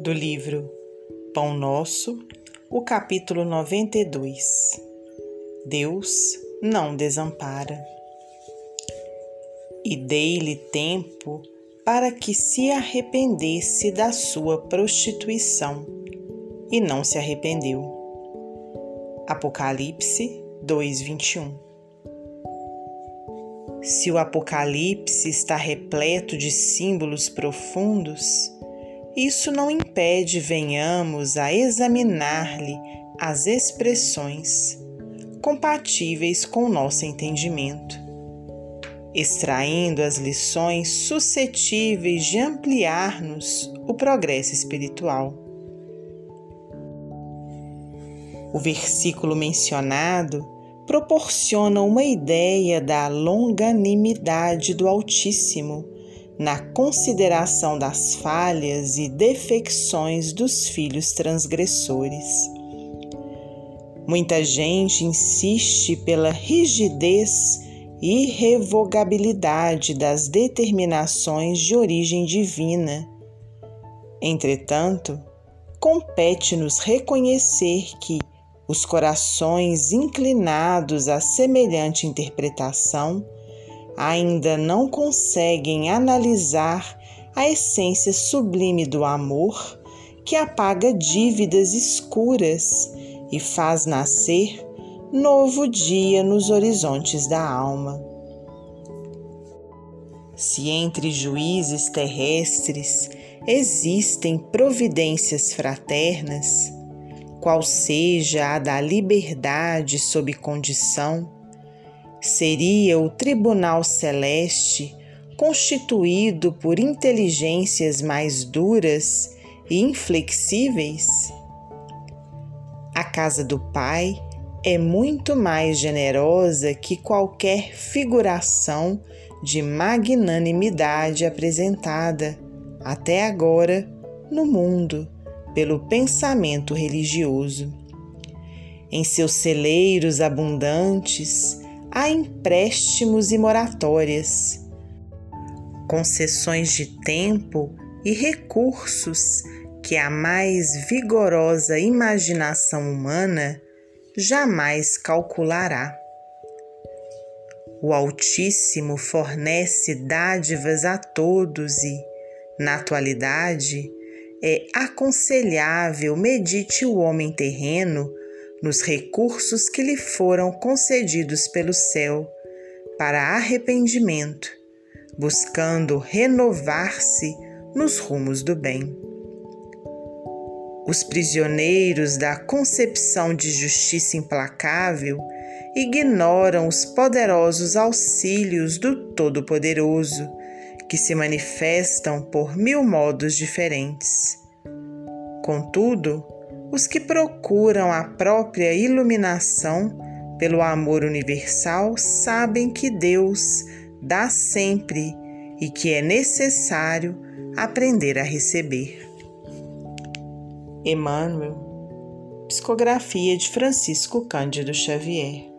do livro Pão Nosso, o capítulo 92. Deus não desampara. E dei-lhe tempo para que se arrependesse da sua prostituição, e não se arrependeu. Apocalipse 2:21 se o Apocalipse está repleto de símbolos profundos, isso não impede venhamos a examinar-lhe as expressões compatíveis com o nosso entendimento, extraindo as lições suscetíveis de ampliar-nos o progresso espiritual. O versículo mencionado proporciona uma ideia da longanimidade do Altíssimo na consideração das falhas e defecções dos filhos transgressores. Muita gente insiste pela rigidez e irrevogabilidade das determinações de origem divina. Entretanto, compete-nos reconhecer que os corações inclinados a semelhante interpretação ainda não conseguem analisar a essência sublime do amor que apaga dívidas escuras e faz nascer novo dia nos horizontes da alma. Se entre juízes terrestres existem providências fraternas, qual seja a da liberdade sob condição, seria o tribunal celeste constituído por inteligências mais duras e inflexíveis? A casa do Pai é muito mais generosa que qualquer figuração de magnanimidade apresentada até agora no mundo pelo pensamento religioso. Em seus celeiros abundantes há empréstimos e moratórias, concessões de tempo e recursos que a mais vigorosa imaginação humana jamais calculará. O Altíssimo fornece dádivas a todos e, na atualidade, é aconselhável medite o homem terreno nos recursos que lhe foram concedidos pelo céu para arrependimento, buscando renovar-se nos rumos do bem. Os prisioneiros da concepção de justiça implacável ignoram os poderosos auxílios do Todo-Poderoso que se manifestam por mil modos diferentes. Contudo, os que procuram a própria iluminação pelo amor universal sabem que Deus dá sempre e que é necessário aprender a receber. Emmanuel, Psicografia de Francisco Cândido Xavier